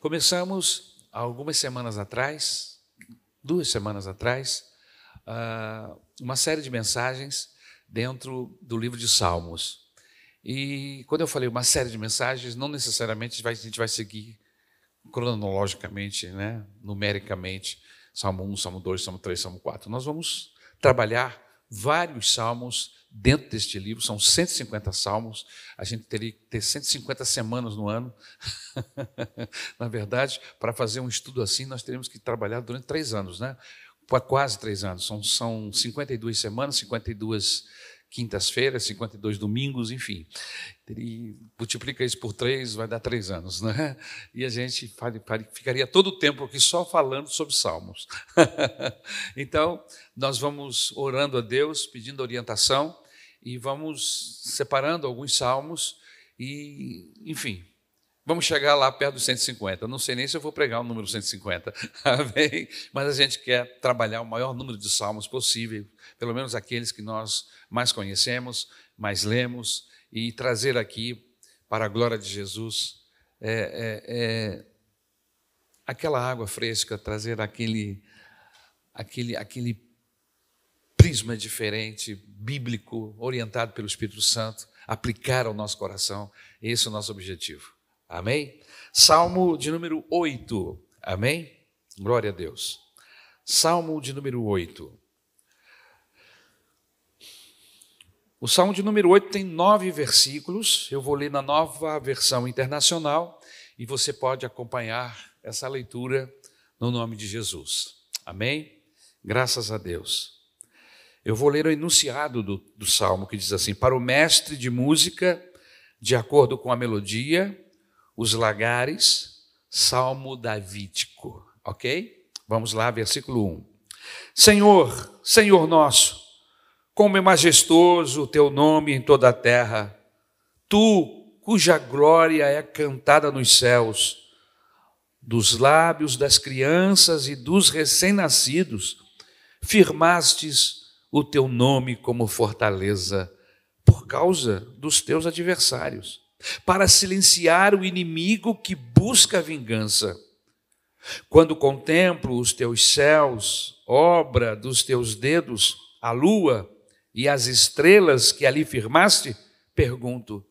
Começamos algumas semanas atrás, duas semanas atrás, ah, uma série de mensagens dentro do livro de Salmos. E quando eu falei uma série de mensagens, não necessariamente a gente vai seguir cronologicamente, né, numericamente, Salmo 1, Salmo 2, Salmo 3, Salmo 4. Nós vamos trabalhar vários salmos dentro deste livro, são 150 salmos, a gente teria que ter 150 semanas no ano. Na verdade, para fazer um estudo assim, nós teríamos que trabalhar durante três anos, né? Quase três anos, são, são 52 semanas, 52 quintas-feiras, 52 domingos, enfim. E multiplica isso por três, vai dar três anos, né? E a gente ficaria todo o tempo aqui só falando sobre salmos. então, nós vamos orando a Deus, pedindo orientação e vamos separando alguns salmos e, enfim, Vamos chegar lá perto dos 150. Não sei nem se eu vou pregar o número 150, amém? Mas a gente quer trabalhar o maior número de salmos possível, pelo menos aqueles que nós mais conhecemos, mais lemos, e trazer aqui, para a glória de Jesus, é, é, é, aquela água fresca, trazer aquele, aquele, aquele prisma diferente, bíblico, orientado pelo Espírito Santo, aplicar ao nosso coração. Esse é o nosso objetivo. Amém? Salmo de número 8. Amém? Glória a Deus. Salmo de número 8. O Salmo de número 8 tem nove versículos. Eu vou ler na nova versão internacional e você pode acompanhar essa leitura no nome de Jesus. Amém? Graças a Deus. Eu vou ler o enunciado do, do salmo que diz assim: Para o mestre de música, de acordo com a melodia, os lagares, salmo davídico, ok? Vamos lá, versículo 1. Senhor, Senhor nosso, como é majestoso o teu nome em toda a terra, tu, cuja glória é cantada nos céus, dos lábios das crianças e dos recém-nascidos, firmastes o teu nome como fortaleza por causa dos teus adversários para silenciar o inimigo que busca vingança. Quando contemplo os teus céus, obra dos teus dedos, a lua e as estrelas que ali firmaste, pergunto: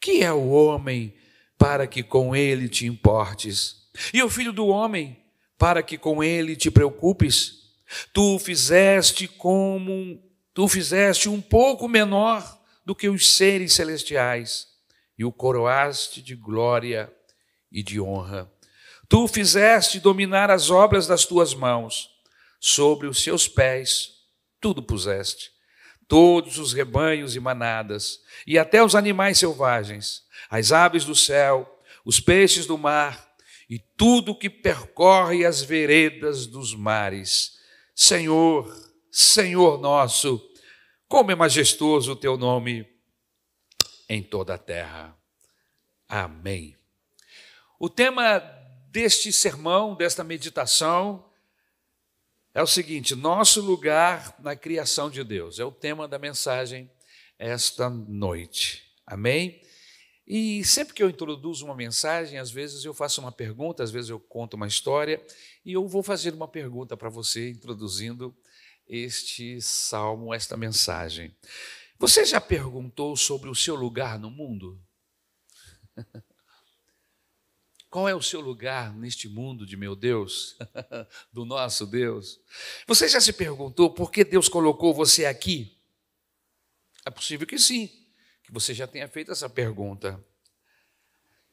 que é o homem para que com ele te importes? E o filho do homem para que com ele te preocupes? Tu fizeste como tu fizeste um pouco menor do que os seres celestiais e o coroaste de glória e de honra. Tu fizeste dominar as obras das tuas mãos, sobre os seus pés tudo puseste, todos os rebanhos e manadas, e até os animais selvagens, as aves do céu, os peixes do mar, e tudo que percorre as veredas dos mares. Senhor, Senhor nosso, como é majestoso o teu nome em toda a terra. Amém. O tema deste sermão, desta meditação, é o seguinte: nosso lugar na criação de Deus. É o tema da mensagem esta noite. Amém? E sempre que eu introduzo uma mensagem, às vezes eu faço uma pergunta, às vezes eu conto uma história, e eu vou fazer uma pergunta para você, introduzindo este salmo, esta mensagem. Você já perguntou sobre o seu lugar no mundo? Qual é o seu lugar neste mundo de meu Deus, do nosso Deus? Você já se perguntou por que Deus colocou você aqui? É possível que sim, que você já tenha feito essa pergunta.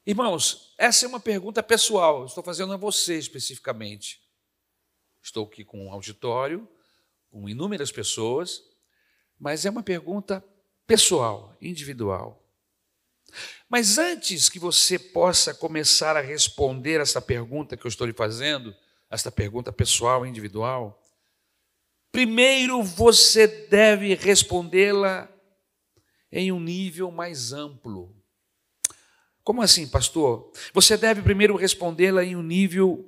Irmãos, essa é uma pergunta pessoal, estou fazendo a você especificamente. Estou aqui com um auditório, com inúmeras pessoas, mas é uma pergunta pessoal, individual. Mas antes que você possa começar a responder essa pergunta que eu estou lhe fazendo, esta pergunta pessoal, individual, primeiro você deve respondê-la em um nível mais amplo. Como assim, pastor? Você deve primeiro respondê-la em um nível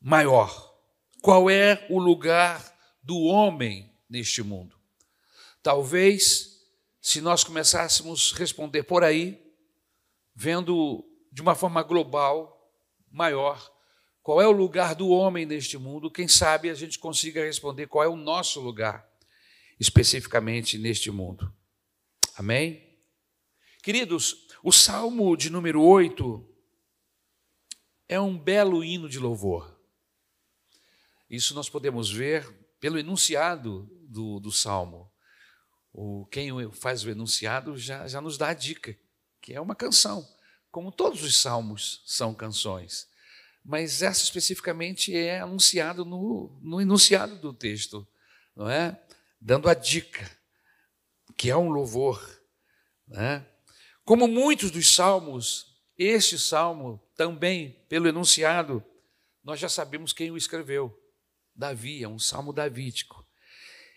maior. Qual é o lugar do homem neste mundo? Talvez, se nós começássemos a responder por aí, vendo de uma forma global, maior. Qual é o lugar do homem neste mundo? Quem sabe a gente consiga responder qual é o nosso lugar, especificamente neste mundo. Amém? Queridos, o Salmo de número 8 é um belo hino de louvor. Isso nós podemos ver pelo enunciado do, do Salmo. O, quem faz o enunciado já, já nos dá a dica, que é uma canção, como todos os salmos são canções. Mas essa especificamente é anunciado no, no enunciado do texto, não é? Dando a dica, que é um louvor. Né? Como muitos dos salmos, este salmo também, pelo enunciado, nós já sabemos quem o escreveu. Davi, é um salmo davídico.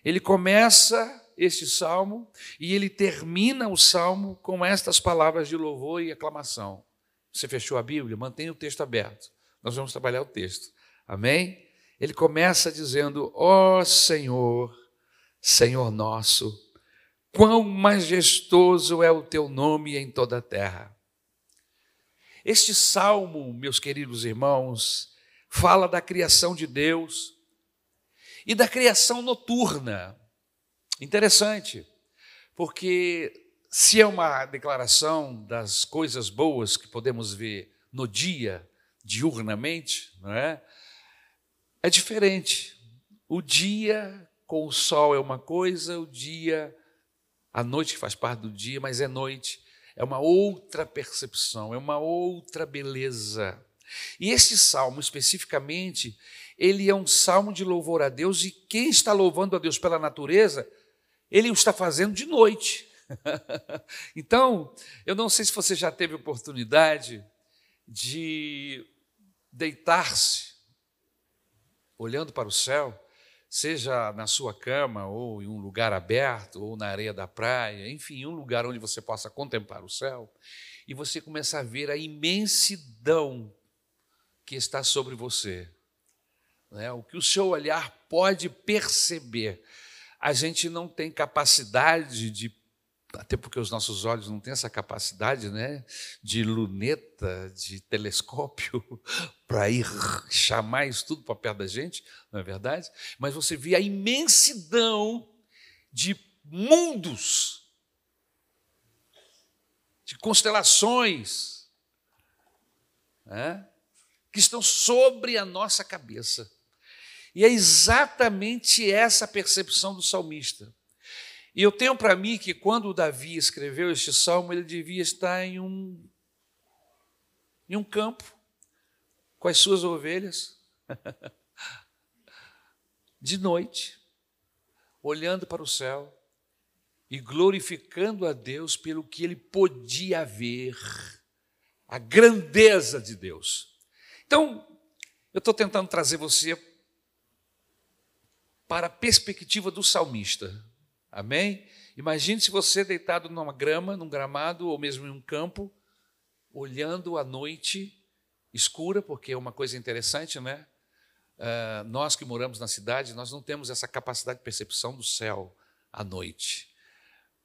Ele começa este salmo e ele termina o salmo com estas palavras de louvor e aclamação. Você fechou a Bíblia? Mantenha o texto aberto. Nós vamos trabalhar o texto. Amém? Ele começa dizendo: Ó oh, Senhor, Senhor nosso, quão majestoso é o teu nome em toda a terra. Este salmo, meus queridos irmãos, fala da criação de Deus e da criação noturna. Interessante, porque se é uma declaração das coisas boas que podemos ver no dia, diurnamente, não é? É diferente. O dia com o sol é uma coisa, o dia, a noite faz parte do dia, mas é noite. É uma outra percepção, é uma outra beleza. E esse salmo, especificamente, ele é um salmo de louvor a Deus, e quem está louvando a Deus pela natureza ele o está fazendo de noite. então, eu não sei se você já teve oportunidade de deitar-se olhando para o céu, seja na sua cama, ou em um lugar aberto, ou na areia da praia, enfim, um lugar onde você possa contemplar o céu, e você começa a ver a imensidão que está sobre você. Né? O que o seu olhar pode perceber a gente não tem capacidade de até porque os nossos olhos não têm essa capacidade, né, de luneta, de telescópio para ir chamar isso tudo para perto da gente, não é verdade? Mas você vê a imensidão de mundos, de constelações, né, que estão sobre a nossa cabeça. E é exatamente essa percepção do salmista. E eu tenho para mim que quando Davi escreveu este salmo, ele devia estar em um, em um campo com as suas ovelhas, de noite, olhando para o céu e glorificando a Deus pelo que ele podia ver, a grandeza de Deus. Então, eu estou tentando trazer você para a perspectiva do salmista. Amém? Imagine se você deitado numa grama, num gramado ou mesmo em um campo, olhando a noite escura, porque é uma coisa interessante, né? Uh, nós que moramos na cidade, nós não temos essa capacidade de percepção do céu à noite,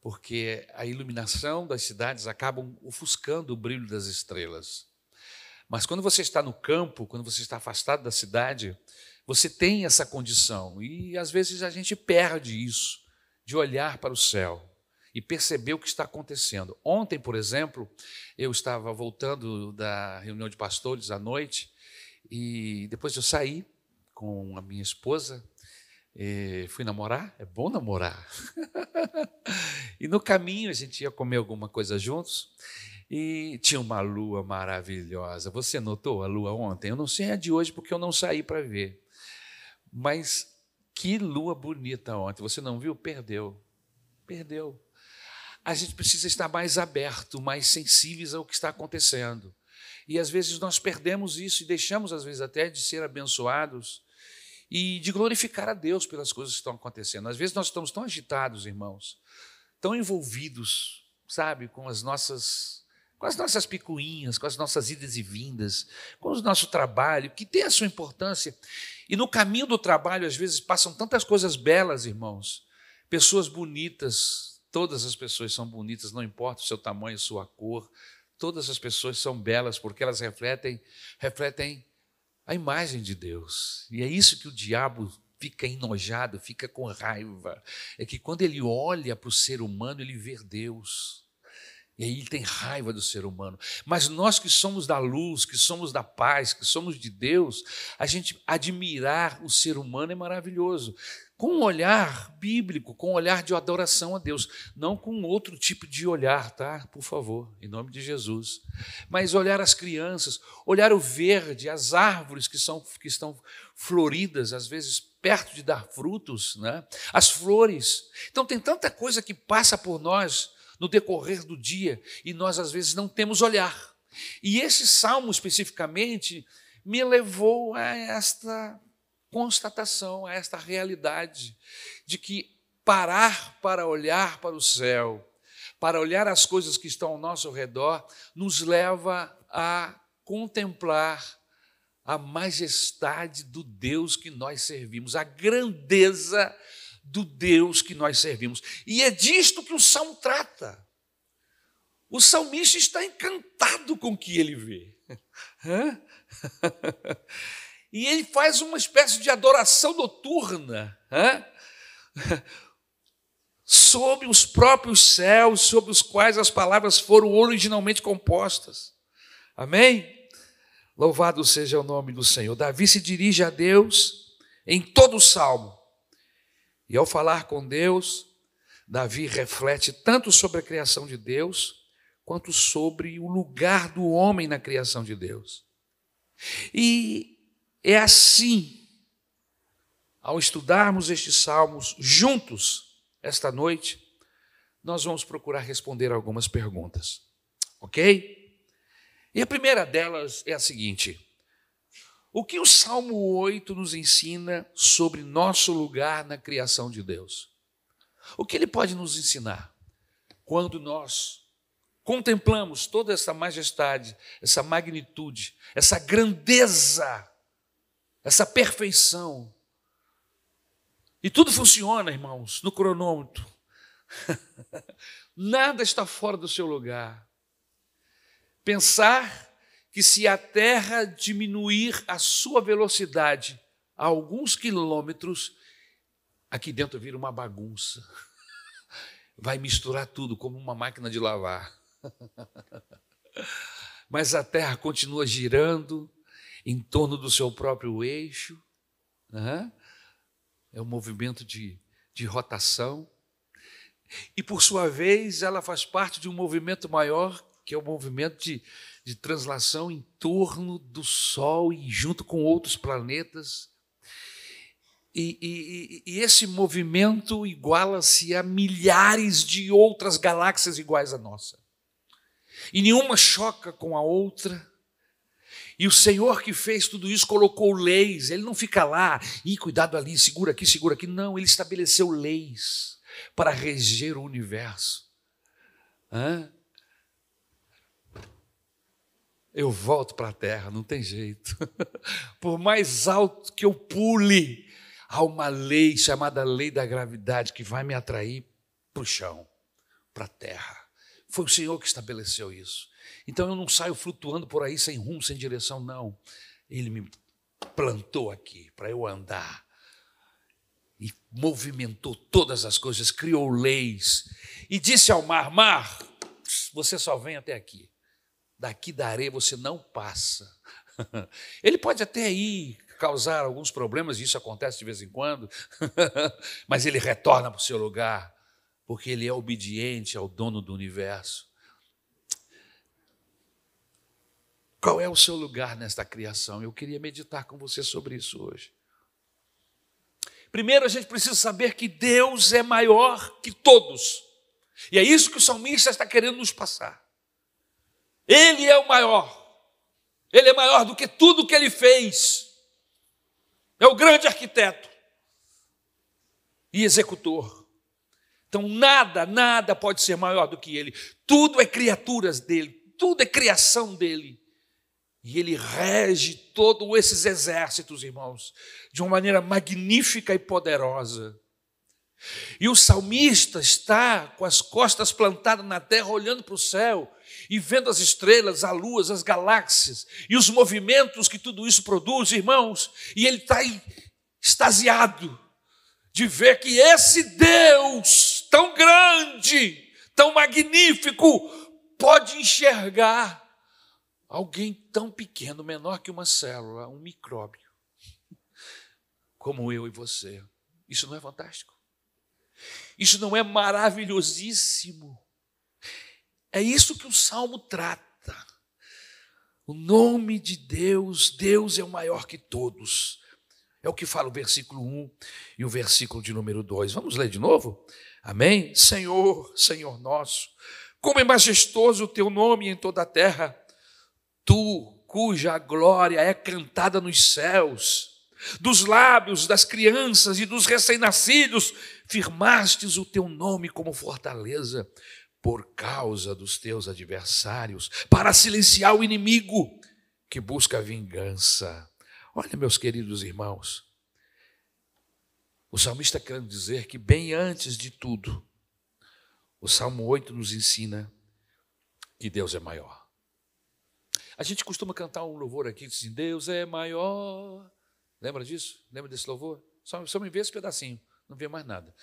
porque a iluminação das cidades acabam ofuscando o brilho das estrelas. Mas quando você está no campo, quando você está afastado da cidade, você tem essa condição e às vezes a gente perde isso, de olhar para o céu e perceber o que está acontecendo. Ontem, por exemplo, eu estava voltando da reunião de pastores à noite e depois eu saí com a minha esposa, fui namorar, é bom namorar. e no caminho a gente ia comer alguma coisa juntos e tinha uma lua maravilhosa. Você notou a lua ontem? Eu não sei a de hoje porque eu não saí para ver. Mas que lua bonita ontem. Você não viu? Perdeu. Perdeu. A gente precisa estar mais aberto, mais sensíveis ao que está acontecendo. E às vezes nós perdemos isso e deixamos, às vezes, até de ser abençoados e de glorificar a Deus pelas coisas que estão acontecendo. Às vezes nós estamos tão agitados, irmãos, tão envolvidos, sabe, com as nossas com as nossas picuinhas, com as nossas idas e vindas, com o nosso trabalho, que tem a sua importância. E no caminho do trabalho, às vezes, passam tantas coisas belas, irmãos. Pessoas bonitas, todas as pessoas são bonitas, não importa o seu tamanho, sua cor, Todas as pessoas são belas porque elas refletem, refletem a imagem de Deus. E é isso que o diabo fica enojado, fica com raiva. É que quando ele olha para o ser humano, ele vê Deus. E aí ele tem raiva do ser humano. Mas nós que somos da luz, que somos da paz, que somos de Deus, a gente admirar o ser humano é maravilhoso com um olhar bíblico, com um olhar de adoração a Deus, não com outro tipo de olhar, tá? Por favor, em nome de Jesus. Mas olhar as crianças, olhar o verde, as árvores que, são, que estão floridas, às vezes perto de dar frutos, né? as flores. Então tem tanta coisa que passa por nós no decorrer do dia e nós às vezes não temos olhar. E esse salmo especificamente me levou a esta constatação, a esta realidade de que parar para olhar para o céu, para olhar as coisas que estão ao nosso redor, nos leva a contemplar a majestade do Deus que nós servimos, a grandeza do Deus que nós servimos. E é disto que o salmo trata. O salmista está encantado com o que ele vê. E ele faz uma espécie de adoração noturna sobre os próprios céus, sobre os quais as palavras foram originalmente compostas. Amém? Louvado seja o nome do Senhor. Davi se dirige a Deus em todo o salmo. E ao falar com Deus, Davi reflete tanto sobre a criação de Deus, quanto sobre o lugar do homem na criação de Deus. E é assim, ao estudarmos estes salmos juntos esta noite, nós vamos procurar responder algumas perguntas, ok? E a primeira delas é a seguinte: o que o Salmo 8 nos ensina sobre nosso lugar na criação de Deus? O que ele pode nos ensinar quando nós contemplamos toda essa majestade, essa magnitude, essa grandeza essa perfeição. E tudo funciona, irmãos, no cronômetro. Nada está fora do seu lugar. Pensar que se a Terra diminuir a sua velocidade a alguns quilômetros, aqui dentro vira uma bagunça. Vai misturar tudo como uma máquina de lavar. Mas a Terra continua girando, em torno do seu próprio eixo, né? é um movimento de, de rotação. E, por sua vez, ela faz parte de um movimento maior, que é o movimento de, de translação em torno do Sol e junto com outros planetas. E, e, e esse movimento iguala-se a milhares de outras galáxias iguais à nossa. E nenhuma choca com a outra e o Senhor que fez tudo isso colocou leis, ele não fica lá, e cuidado ali, segura aqui, segura aqui. Não, ele estabeleceu leis para reger o universo. Hã? Eu volto para a terra, não tem jeito. Por mais alto que eu pule, há uma lei chamada lei da gravidade que vai me atrair para o chão, para a terra. Foi o Senhor que estabeleceu isso. Então eu não saio flutuando por aí sem rumo, sem direção, não. Ele me plantou aqui para eu andar. E movimentou todas as coisas, criou leis. E disse ao mar: Mar, você só vem até aqui. Daqui da areia você não passa. Ele pode até ir causar alguns problemas, e isso acontece de vez em quando, mas ele retorna para o seu lugar, porque ele é obediente ao dono do universo. Qual é o seu lugar nesta criação? Eu queria meditar com você sobre isso hoje. Primeiro, a gente precisa saber que Deus é maior que todos. E é isso que o salmista está querendo nos passar. Ele é o maior. Ele é maior do que tudo que ele fez. É o grande arquiteto e executor. Então, nada, nada pode ser maior do que ele. Tudo é criaturas dele, tudo é criação dele. E ele rege todos esses exércitos, irmãos, de uma maneira magnífica e poderosa. E o salmista está com as costas plantadas na terra, olhando para o céu e vendo as estrelas, a lua, as galáxias e os movimentos que tudo isso produz, irmãos, e ele está extasiado de ver que esse Deus tão grande, tão magnífico, pode enxergar alguém tão pequeno, menor que uma célula, um micróbio, como eu e você. Isso não é fantástico? Isso não é maravilhosíssimo? É isso que o salmo trata. O nome de Deus, Deus é o maior que todos. É o que fala o versículo 1 e o versículo de número 2. Vamos ler de novo? Amém? Senhor, Senhor nosso, como é majestoso o teu nome em toda a terra, tu, cuja glória é cantada nos céus, dos lábios das crianças e dos recém-nascidos, firmastes o teu nome como fortaleza por causa dos teus adversários, para silenciar o inimigo que busca vingança. Olha, meus queridos irmãos, o salmista quer dizer que, bem antes de tudo, o Salmo 8 nos ensina que Deus é maior. A gente costuma cantar um louvor aqui que diz assim, Deus é maior. Lembra disso? Lembra desse louvor? Só, só me vê esse pedacinho, não vê mais nada.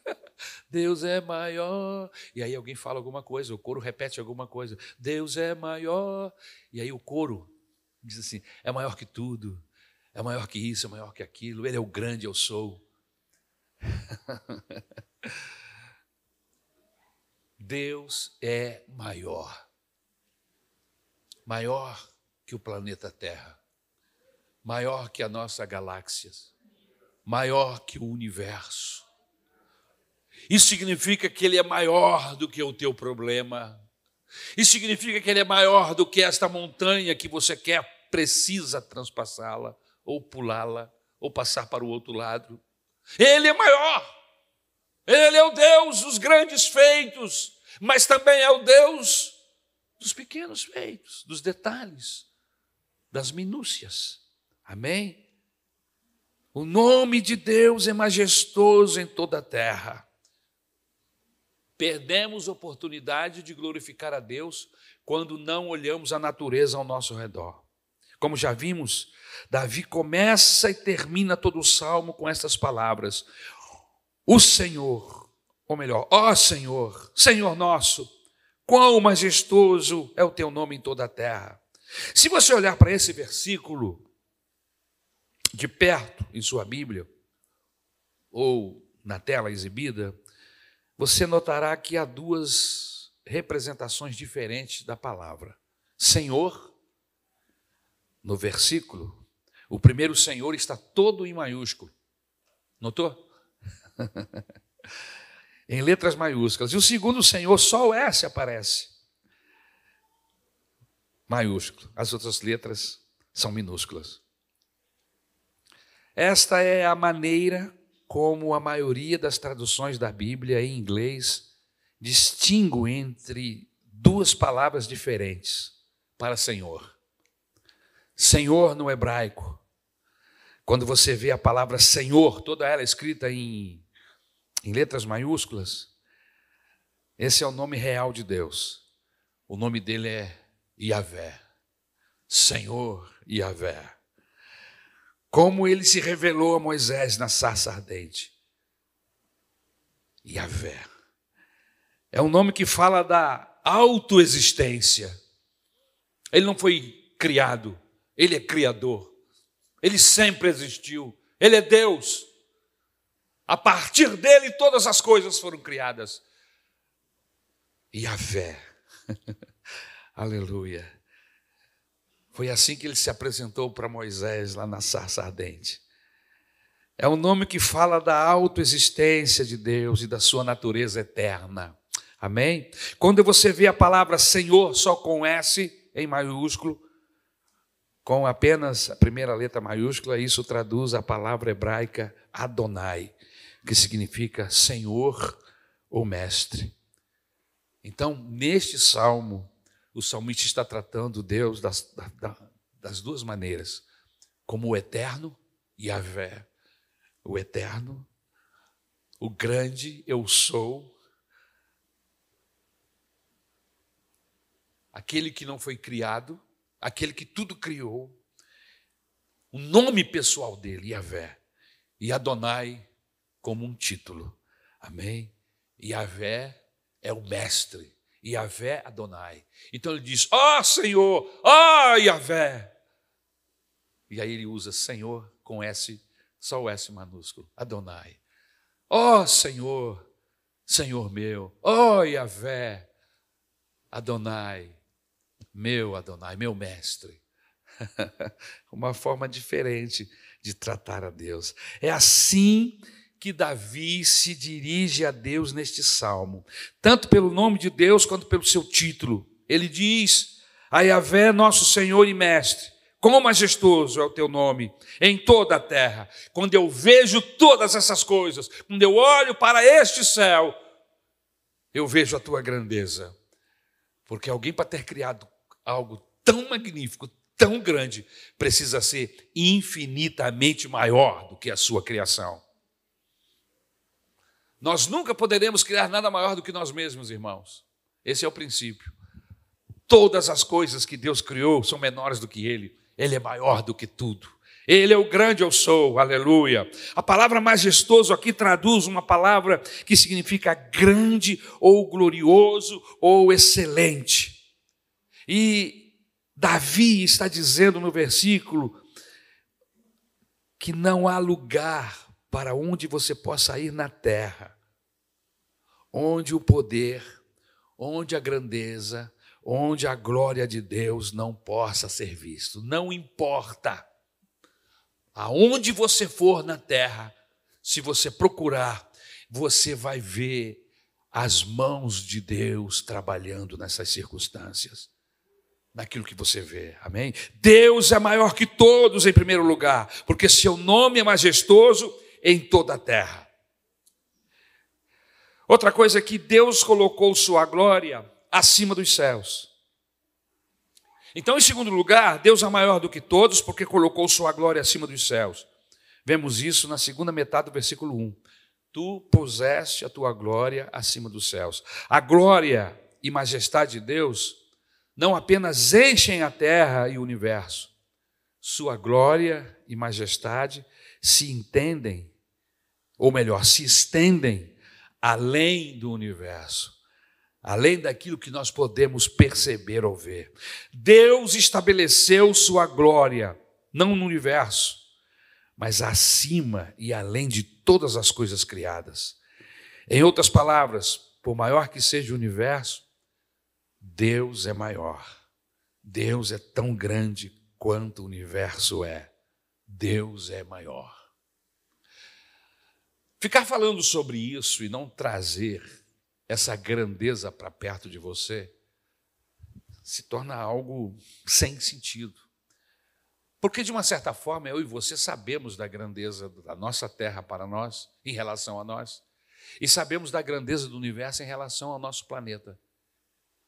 Deus é maior. E aí alguém fala alguma coisa, o coro repete alguma coisa. Deus é maior. E aí o coro diz assim: é maior que tudo, é maior que isso, é maior que aquilo. Ele é o grande, eu sou. Deus é maior. Maior que o planeta Terra. Maior que a nossa galáxia. Maior que o universo isso significa que ele é maior do que o teu problema. Isso significa que ele é maior do que esta montanha que você quer, precisa transpassá-la, ou pulá-la, ou passar para o outro lado. Ele é maior. Ele é o Deus dos grandes feitos, mas também é o Deus dos pequenos feitos, dos detalhes, das minúcias. Amém? O nome de Deus é majestoso em toda a terra. Perdemos oportunidade de glorificar a Deus quando não olhamos a natureza ao nosso redor. Como já vimos, Davi começa e termina todo o salmo com estas palavras: O Senhor, ou melhor, ó Senhor, Senhor nosso, quão majestoso é o teu nome em toda a terra. Se você olhar para esse versículo de perto em sua Bíblia, ou na tela exibida, você notará que há duas representações diferentes da palavra. Senhor, no versículo, o primeiro Senhor está todo em maiúsculo. Notou? em letras maiúsculas. E o segundo Senhor, só o S aparece. Maiúsculo. As outras letras são minúsculas. Esta é a maneira como a maioria das traduções da Bíblia em inglês distingue entre duas palavras diferentes para Senhor. Senhor no hebraico, quando você vê a palavra Senhor, toda ela escrita em, em letras maiúsculas, esse é o nome real de Deus. O nome dele é Yahvé. Senhor Yahvé como ele se revelou a Moisés na sarça ardente. Yahvé. É um nome que fala da autoexistência. Ele não foi criado, ele é criador. Ele sempre existiu. Ele é Deus. A partir dele todas as coisas foram criadas. Yahvé. Aleluia. Foi assim que ele se apresentou para Moisés lá na sarça ardente. É um nome que fala da autoexistência de Deus e da sua natureza eterna. Amém? Quando você vê a palavra Senhor só com S em maiúsculo, com apenas a primeira letra maiúscula, isso traduz a palavra hebraica Adonai, que significa Senhor ou Mestre. Então, neste salmo, o salmista está tratando Deus das, das duas maneiras, como o eterno e a. O eterno, o grande eu sou, aquele que não foi criado, aquele que tudo criou, o nome pessoal dele, Yahvé, e Adonai como um título. Amém? Yahvé é o mestre, Yahvé Adonai. Então ele diz: Ó oh, Senhor, ó oh, Yahvé. E aí ele usa Senhor com S, só o S minúsculo, Adonai. Ó oh, Senhor, Senhor meu, ó oh, Yahvé, Adonai, meu Adonai, meu mestre. Uma forma diferente de tratar a Deus. É assim que Davi se dirige a Deus neste salmo, tanto pelo nome de Deus quanto pelo seu título. Ele diz: A Yahvé, nosso Senhor e Mestre, quão majestoso é o teu nome em toda a terra. Quando eu vejo todas essas coisas, quando eu olho para este céu, eu vejo a tua grandeza. Porque alguém para ter criado algo tão magnífico, tão grande, precisa ser infinitamente maior do que a sua criação. Nós nunca poderemos criar nada maior do que nós mesmos, irmãos. Esse é o princípio. Todas as coisas que Deus criou são menores do que Ele. Ele é maior do que tudo. Ele é o grande eu sou, aleluia. A palavra majestoso aqui traduz uma palavra que significa grande ou glorioso ou excelente. E Davi está dizendo no versículo que não há lugar para onde você possa ir na terra onde o poder, onde a grandeza, onde a glória de Deus não possa ser visto. Não importa aonde você for na terra, se você procurar, você vai ver as mãos de Deus trabalhando nessas circunstâncias. Naquilo que você vê, amém? Deus é maior que todos em primeiro lugar, porque seu nome é majestoso em toda a terra. Outra coisa é que Deus colocou sua glória acima dos céus. Então, em segundo lugar, Deus é maior do que todos, porque colocou sua glória acima dos céus. Vemos isso na segunda metade do versículo 1. Tu puseste a tua glória acima dos céus. A glória e majestade de Deus não apenas enchem a terra e o universo, sua glória e majestade se entendem, ou melhor, se estendem além do universo, além daquilo que nós podemos perceber ou ver. Deus estabeleceu sua glória, não no universo, mas acima e além de todas as coisas criadas. Em outras palavras, por maior que seja o universo, Deus é maior. Deus é tão grande quanto o universo é. Deus é maior. Ficar falando sobre isso e não trazer essa grandeza para perto de você se torna algo sem sentido. Porque, de uma certa forma, eu e você sabemos da grandeza da nossa terra para nós, em relação a nós, e sabemos da grandeza do universo em relação ao nosso planeta,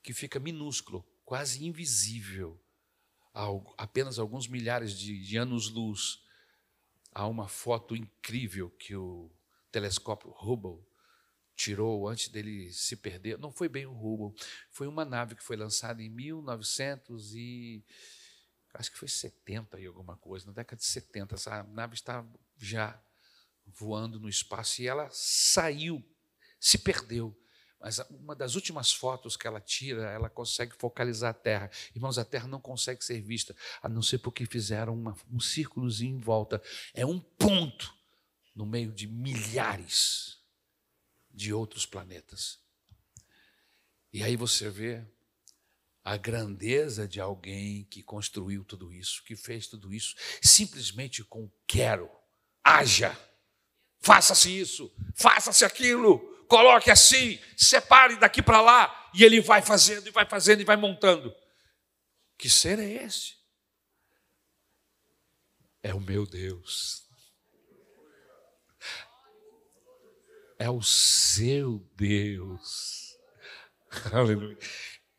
que fica minúsculo, quase invisível, a apenas alguns milhares de, de anos-luz. Há uma foto incrível que o telescópio Hubble tirou antes dele se perder. Não foi bem o Hubble, foi uma nave que foi lançada em 1900 e acho que foi 70 e alguma coisa, na década de 70. Essa nave está já voando no espaço e ela saiu, se perdeu. Mas uma das últimas fotos que ela tira, ela consegue focalizar a Terra. Irmãos, a Terra não consegue ser vista, a não ser porque fizeram uma, um círculozinho em volta. É um ponto no meio de milhares de outros planetas. E aí você vê a grandeza de alguém que construiu tudo isso, que fez tudo isso, simplesmente com quero, haja, faça-se isso, faça-se aquilo, coloque assim, separe daqui para lá, e ele vai fazendo, e vai fazendo, e vai montando. Que ser é esse? É o meu Deus. É o seu Deus. Aleluia.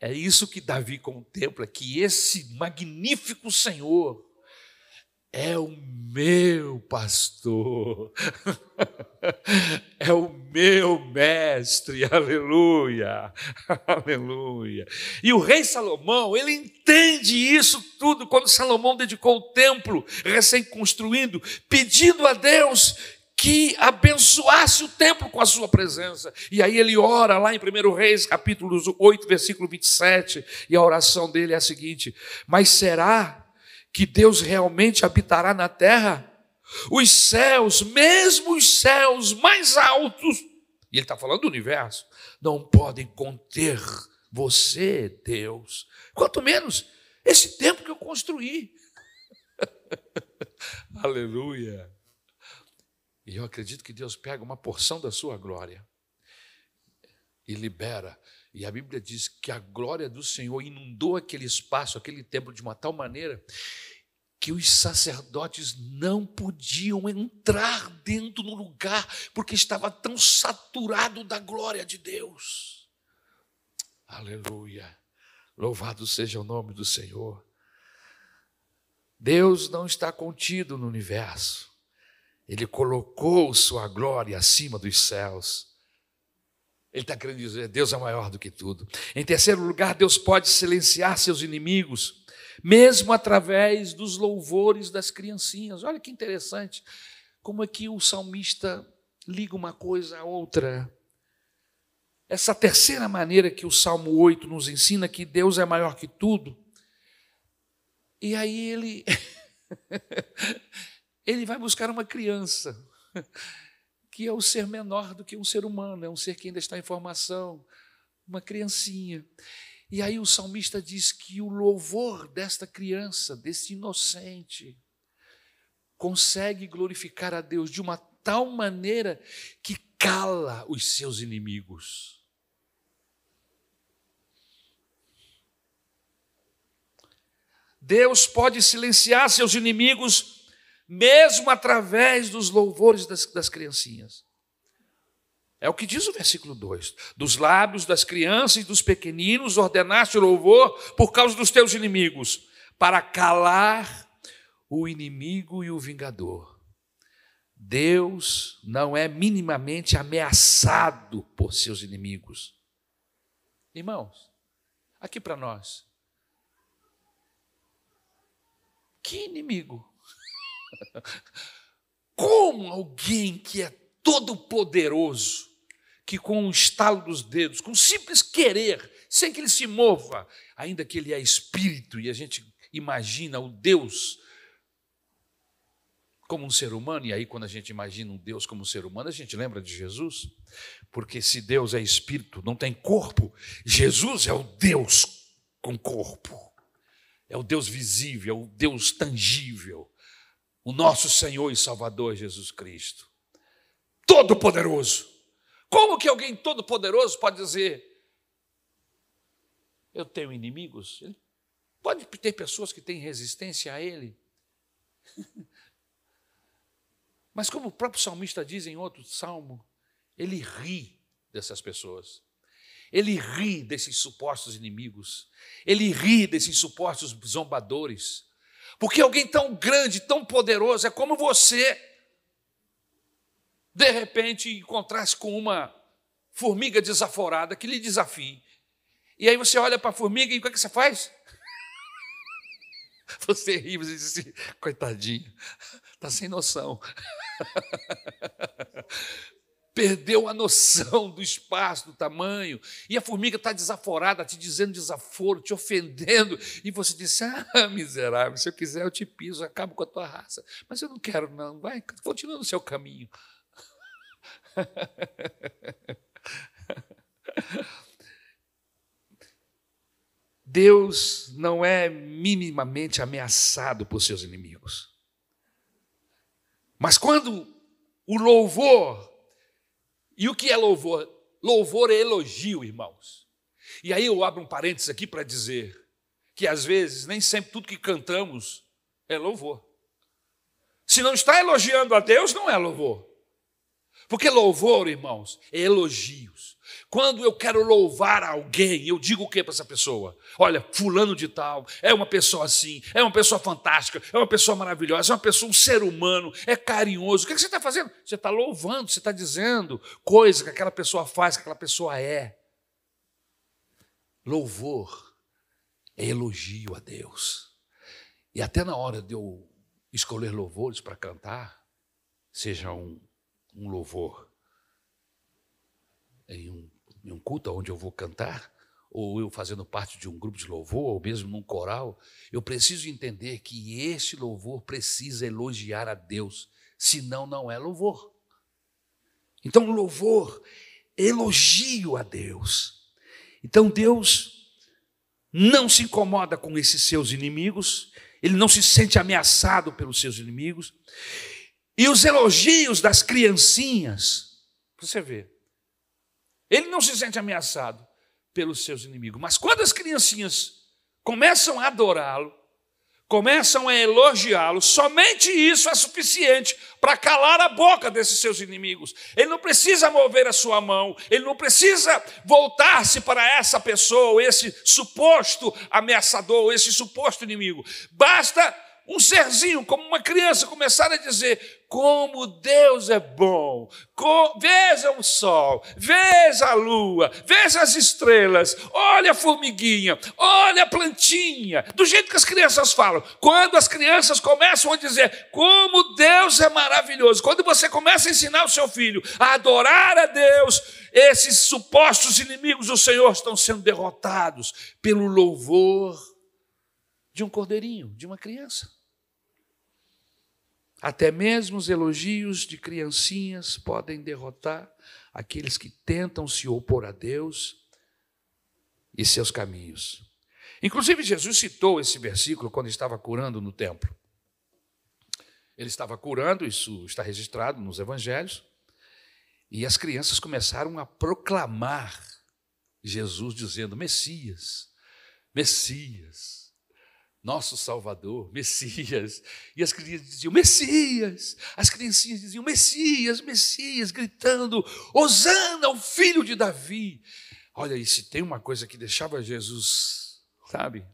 É isso que Davi contempla, que esse magnífico Senhor é o meu pastor, é o meu mestre, aleluia, aleluia. E o rei Salomão, ele entende isso tudo quando Salomão dedicou o templo recém-construído, pedindo a Deus que abençoasse o templo com a sua presença. E aí ele ora lá em 1 Reis, capítulo 8, versículo 27, e a oração dele é a seguinte: Mas será que Deus realmente habitará na terra? Os céus, mesmo os céus mais altos, e ele está falando do universo, não podem conter você, Deus. Quanto menos esse tempo que eu construí. Aleluia. E eu acredito que Deus pega uma porção da sua glória e libera. E a Bíblia diz que a glória do Senhor inundou aquele espaço, aquele templo, de uma tal maneira que os sacerdotes não podiam entrar dentro do lugar, porque estava tão saturado da glória de Deus. Aleluia. Louvado seja o nome do Senhor. Deus não está contido no universo. Ele colocou sua glória acima dos céus. Ele está querendo dizer: Deus é maior do que tudo. Em terceiro lugar, Deus pode silenciar seus inimigos, mesmo através dos louvores das criancinhas. Olha que interessante, como é que o salmista liga uma coisa à outra. Essa terceira maneira que o Salmo 8 nos ensina que Deus é maior que tudo. E aí ele ele vai buscar uma criança, que é o ser menor do que um ser humano, é um ser que ainda está em formação, uma criancinha. E aí o salmista diz que o louvor desta criança, desse inocente, consegue glorificar a Deus de uma tal maneira que cala os seus inimigos. Deus pode silenciar seus inimigos mesmo através dos louvores das, das criancinhas. É o que diz o versículo 2: Dos lábios das crianças e dos pequeninos ordenaste o louvor por causa dos teus inimigos, para calar o inimigo e o vingador. Deus não é minimamente ameaçado por seus inimigos. Irmãos, aqui para nós, que inimigo como alguém que é todo poderoso, que com um estalo dos dedos, com um simples querer, sem que ele se mova, ainda que ele é espírito e a gente imagina o Deus como um ser humano, e aí quando a gente imagina um Deus como um ser humano, a gente lembra de Jesus, porque se Deus é espírito, não tem corpo, Jesus é o Deus com corpo, é o Deus visível, é o Deus tangível, o nosso Senhor e Salvador Jesus Cristo. Todo-Poderoso. Como que alguém todo-poderoso pode dizer: Eu tenho inimigos? Pode ter pessoas que têm resistência a Ele. Mas, como o próprio salmista diz em outro salmo, ele ri dessas pessoas. Ele ri desses supostos inimigos. Ele ri desses supostos zombadores. Porque alguém tão grande, tão poderoso, é como você, de repente, encontrasse com uma formiga desaforada que lhe desafie. E aí você olha para a formiga e o que, é que você faz? Você ri e diz assim, coitadinho, está sem noção. perdeu a noção do espaço, do tamanho, e a formiga está desaforada, te dizendo desaforo, te ofendendo, e você diz: Ah, miserável, se eu quiser eu te piso, acabo com a tua raça. Mas eu não quero, não, vai, continua no seu caminho. Deus não é minimamente ameaçado por seus inimigos. Mas quando o louvor e o que é louvor? Louvor é elogio, irmãos. E aí eu abro um parênteses aqui para dizer que às vezes nem sempre tudo que cantamos é louvor. Se não está elogiando a Deus, não é louvor. Porque louvor, irmãos, é elogios. Quando eu quero louvar alguém, eu digo o que para essa pessoa? Olha, fulano de tal, é uma pessoa assim, é uma pessoa fantástica, é uma pessoa maravilhosa, é uma pessoa, um ser humano, é carinhoso. O que você está fazendo? Você está louvando, você está dizendo coisa que aquela pessoa faz, que aquela pessoa é. Louvor é elogio a Deus. E até na hora de eu escolher louvores para cantar, seja um, um louvor em um, em um culto onde eu vou cantar, ou eu fazendo parte de um grupo de louvor, ou mesmo num coral, eu preciso entender que esse louvor precisa elogiar a Deus, senão não é louvor. Então, louvor, elogio a Deus. Então, Deus não se incomoda com esses seus inimigos, ele não se sente ameaçado pelos seus inimigos. E os elogios das criancinhas, você vê, ele não se sente ameaçado pelos seus inimigos. Mas quando as criancinhas começam a adorá-lo, começam a elogiá-lo, somente isso é suficiente para calar a boca desses seus inimigos. Ele não precisa mover a sua mão, ele não precisa voltar-se para essa pessoa, esse suposto ameaçador, esse suposto inimigo. Basta um serzinho, como uma criança, começar a dizer: como Deus é bom, veja o sol, veja a lua, veja as estrelas, olha a formiguinha, olha a plantinha, do jeito que as crianças falam. Quando as crianças começam a dizer como Deus é maravilhoso, quando você começa a ensinar o seu filho a adorar a Deus, esses supostos inimigos do Senhor estão sendo derrotados pelo louvor de um cordeirinho, de uma criança. Até mesmo os elogios de criancinhas podem derrotar aqueles que tentam se opor a Deus e seus caminhos. Inclusive, Jesus citou esse versículo quando estava curando no templo. Ele estava curando, isso está registrado nos evangelhos, e as crianças começaram a proclamar Jesus, dizendo: Messias, Messias, nosso Salvador, Messias. E as crianças diziam, Messias. As criancinhas diziam, Messias, Messias, gritando, Osana, o filho de Davi. Olha, e se tem uma coisa que deixava Jesus, sabe,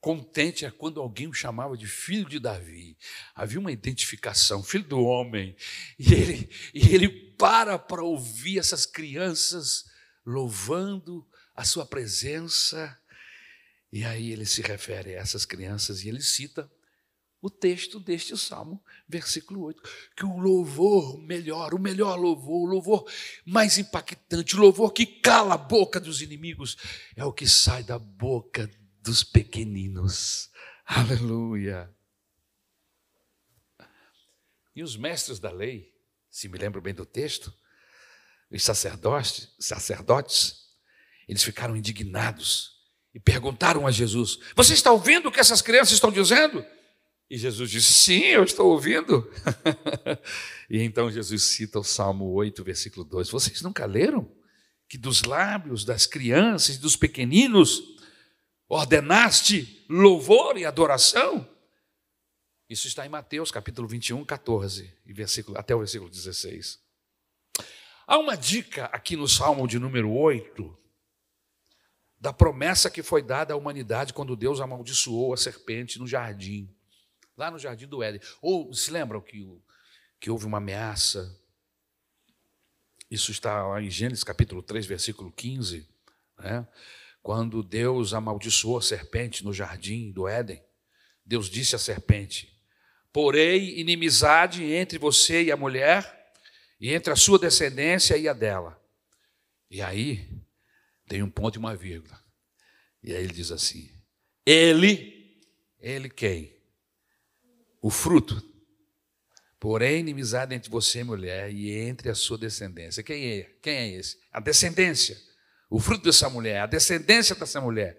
contente é quando alguém o chamava de filho de Davi. Havia uma identificação, filho do homem. E ele, e ele para para ouvir essas crianças louvando a sua presença e aí ele se refere a essas crianças e ele cita o texto deste salmo, versículo 8, que o louvor melhor, o melhor louvor, o louvor mais impactante, o louvor que cala a boca dos inimigos, é o que sai da boca dos pequeninos. Aleluia. E os mestres da lei, se me lembro bem do texto, os sacerdotes, sacerdotes, eles ficaram indignados e perguntaram a Jesus: Você está ouvindo o que essas crianças estão dizendo? E Jesus disse: Sim, eu estou ouvindo. e então Jesus cita o Salmo 8, versículo 2: Vocês nunca leram que dos lábios das crianças e dos pequeninos ordenaste louvor e adoração? Isso está em Mateus capítulo 21, 14, e versículo, até o versículo 16. Há uma dica aqui no Salmo de número 8, da promessa que foi dada à humanidade quando Deus amaldiçoou a serpente no jardim, lá no jardim do Éden. Ou se lembram que, que houve uma ameaça? Isso está lá em Gênesis capítulo 3, versículo 15, né? quando Deus amaldiçoou a serpente no jardim do Éden. Deus disse à serpente: Porei inimizade entre você e a mulher, e entre a sua descendência e a dela. E aí, tem um ponto e uma vírgula. E aí ele diz assim: Ele, ele quem? O fruto. Porém, inimizade entre você e mulher e entre a sua descendência. Quem é? Quem é esse? A descendência. O fruto dessa mulher, a descendência dessa mulher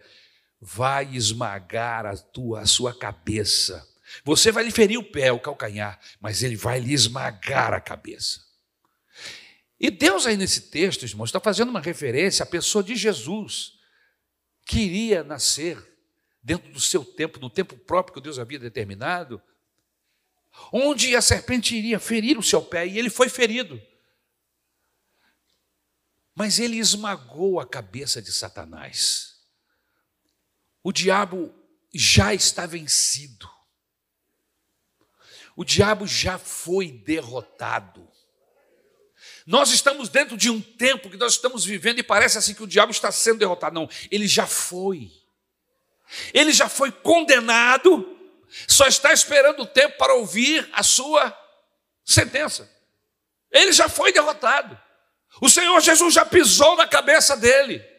vai esmagar a tua a sua cabeça. Você vai lhe ferir o pé, o calcanhar, mas ele vai lhe esmagar a cabeça. E Deus, aí nesse texto, irmãos, está fazendo uma referência à pessoa de Jesus, que iria nascer dentro do seu tempo, no tempo próprio que Deus havia determinado, onde a serpente iria ferir o seu pé, e ele foi ferido. Mas ele esmagou a cabeça de Satanás. O diabo já está vencido. O diabo já foi derrotado. Nós estamos dentro de um tempo que nós estamos vivendo e parece assim que o diabo está sendo derrotado. Não, ele já foi. Ele já foi condenado, só está esperando o tempo para ouvir a sua sentença. Ele já foi derrotado. O Senhor Jesus já pisou na cabeça dele.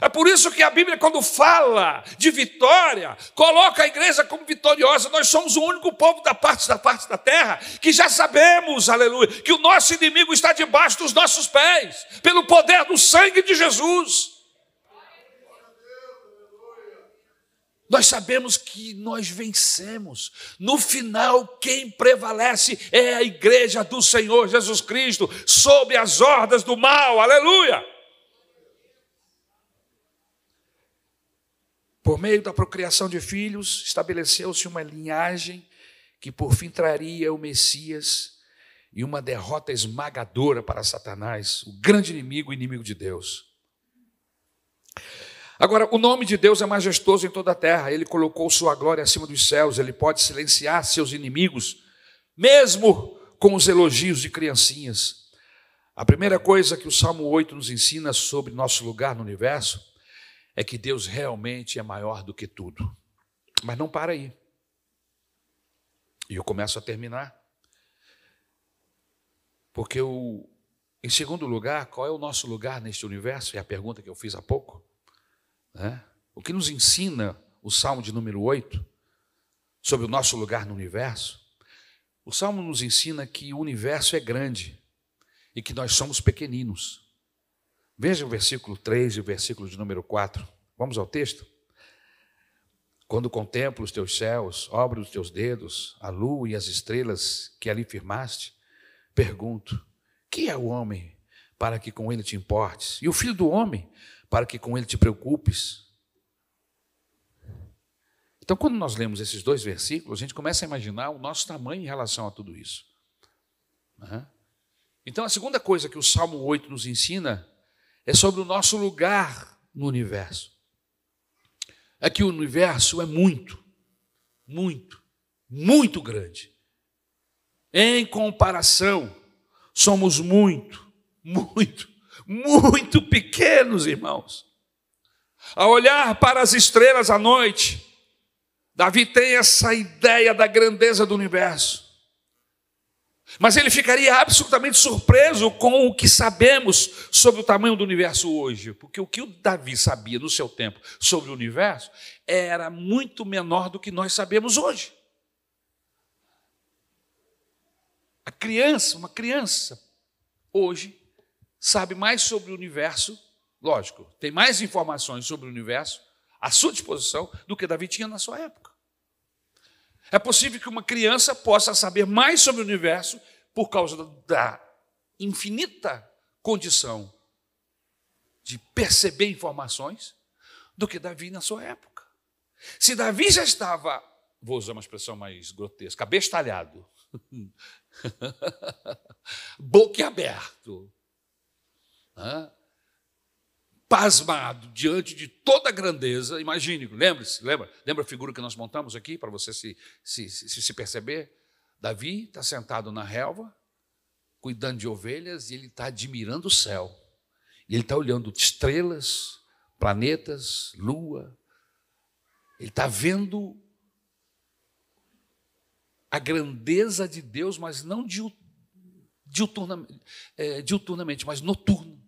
É por isso que a Bíblia, quando fala de vitória, coloca a igreja como vitoriosa. Nós somos o único povo da parte da parte da terra que já sabemos, aleluia, que o nosso inimigo está debaixo dos nossos pés, pelo poder do sangue de Jesus. Nós sabemos que nós vencemos. No final, quem prevalece é a igreja do Senhor Jesus Cristo, sob as ordens do mal. Aleluia! Por meio da procriação de filhos, estabeleceu-se uma linhagem que por fim traria o Messias e uma derrota esmagadora para Satanás, o grande inimigo, inimigo de Deus. Agora, o nome de Deus é majestoso em toda a terra, ele colocou sua glória acima dos céus, ele pode silenciar seus inimigos, mesmo com os elogios de criancinhas. A primeira coisa que o Salmo 8 nos ensina sobre nosso lugar no universo é que Deus realmente é maior do que tudo. Mas não para aí. E eu começo a terminar. Porque o, em segundo lugar, qual é o nosso lugar neste universo? É a pergunta que eu fiz há pouco. Né? O que nos ensina o Salmo de número 8 sobre o nosso lugar no universo? O Salmo nos ensina que o universo é grande e que nós somos pequeninos. Veja o versículo 3 e o versículo de número 4. Vamos ao texto? Quando contemplo os teus céus, obra os teus dedos, a lua e as estrelas que ali firmaste, pergunto: que é o homem para que com ele te importes? E o filho do homem para que com ele te preocupes. Então, quando nós lemos esses dois versículos, a gente começa a imaginar o nosso tamanho em relação a tudo isso. Então, a segunda coisa que o Salmo 8 nos ensina é sobre o nosso lugar no universo. É que o universo é muito, muito, muito grande. Em comparação, somos muito, muito, muito pequenos, irmãos. A olhar para as estrelas à noite, Davi tem essa ideia da grandeza do universo. Mas ele ficaria absolutamente surpreso com o que sabemos sobre o tamanho do universo hoje, porque o que o Davi sabia no seu tempo sobre o universo era muito menor do que nós sabemos hoje. A criança, uma criança, hoje, sabe mais sobre o universo, lógico, tem mais informações sobre o universo à sua disposição do que Davi tinha na sua época. É possível que uma criança possa saber mais sobre o universo por causa da infinita condição de perceber informações do que Davi na sua época. Se Davi já estava, vou usar uma expressão mais grotesca, abestalhado, boquiaberto, pasmado diante de toda a grandeza. Imagine, lembre-se, lembra, lembra a figura que nós montamos aqui para você se, se, se, se perceber? Davi está sentado na relva, cuidando de ovelhas, e ele está admirando o céu. E ele está olhando estrelas, planetas, lua. Ele está vendo a grandeza de Deus, mas não diuturnamente, é, diuturnamente mas noturno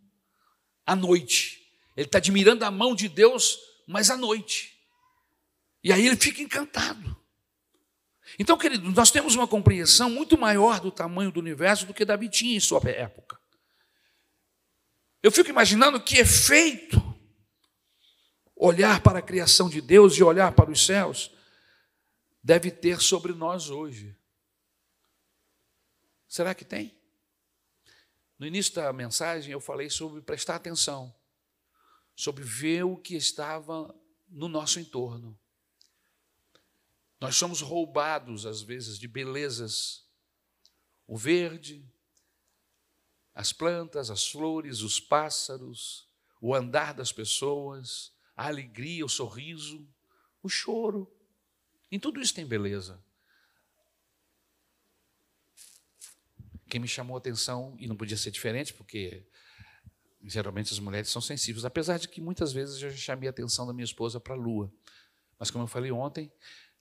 à noite. Ele está admirando a mão de Deus, mas à noite. E aí ele fica encantado. Então, querido, nós temos uma compreensão muito maior do tamanho do universo do que Davi tinha em sua época. Eu fico imaginando que efeito olhar para a criação de Deus e olhar para os céus deve ter sobre nós hoje. Será que tem? No início da mensagem eu falei sobre prestar atenção, sobre ver o que estava no nosso entorno. Nós somos roubados, às vezes, de belezas. O verde, as plantas, as flores, os pássaros, o andar das pessoas, a alegria, o sorriso, o choro. Em tudo isso tem beleza. Quem me chamou a atenção, e não podia ser diferente, porque geralmente as mulheres são sensíveis, apesar de que muitas vezes eu já chamei a atenção da minha esposa para a lua. Mas como eu falei ontem,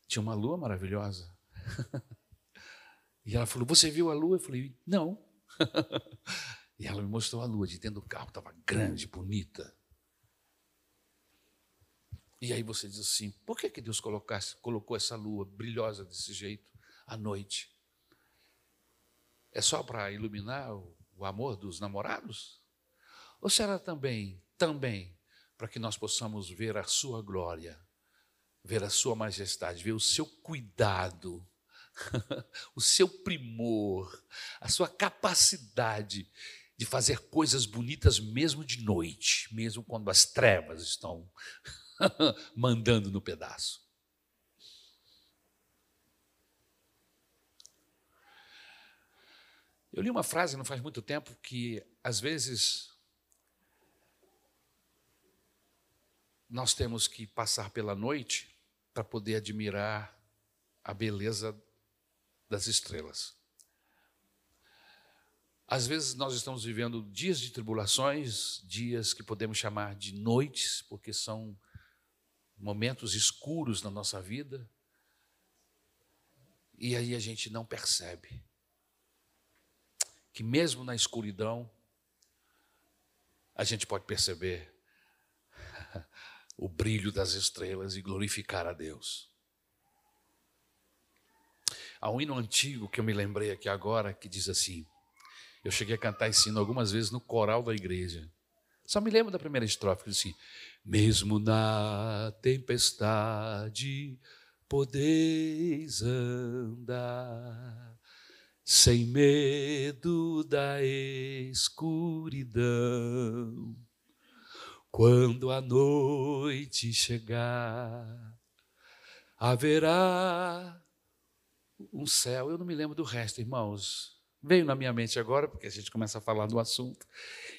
tinha uma lua maravilhosa. e ela falou: Você viu a lua? Eu falei: Não. e ela me mostrou a lua de dentro do carro, estava grande, bonita. E aí você diz assim: por que, que Deus colocasse, colocou essa lua brilhosa desse jeito à noite? É só para iluminar o, o amor dos namorados? Ou será também, também, para que nós possamos ver a sua glória, ver a sua majestade, ver o seu cuidado, o seu primor, a sua capacidade de fazer coisas bonitas mesmo de noite, mesmo quando as trevas estão mandando no pedaço. Eu li uma frase não faz muito tempo que às vezes nós temos que passar pela noite para poder admirar a beleza das estrelas. Às vezes nós estamos vivendo dias de tribulações, dias que podemos chamar de noites, porque são momentos escuros na nossa vida, e aí a gente não percebe que mesmo na escuridão, a gente pode perceber o brilho das estrelas e glorificar a Deus. Há um hino antigo que eu me lembrei aqui agora que diz assim: eu cheguei a cantar esse hino algumas vezes no coral da igreja. Só me lembro da primeira estrofe que diz assim: Mesmo na tempestade podeis andar sem medo da escuridão. Quando a noite chegar, haverá um céu. Eu não me lembro do resto, irmãos. Veio na minha mente agora, porque a gente começa a falar do assunto,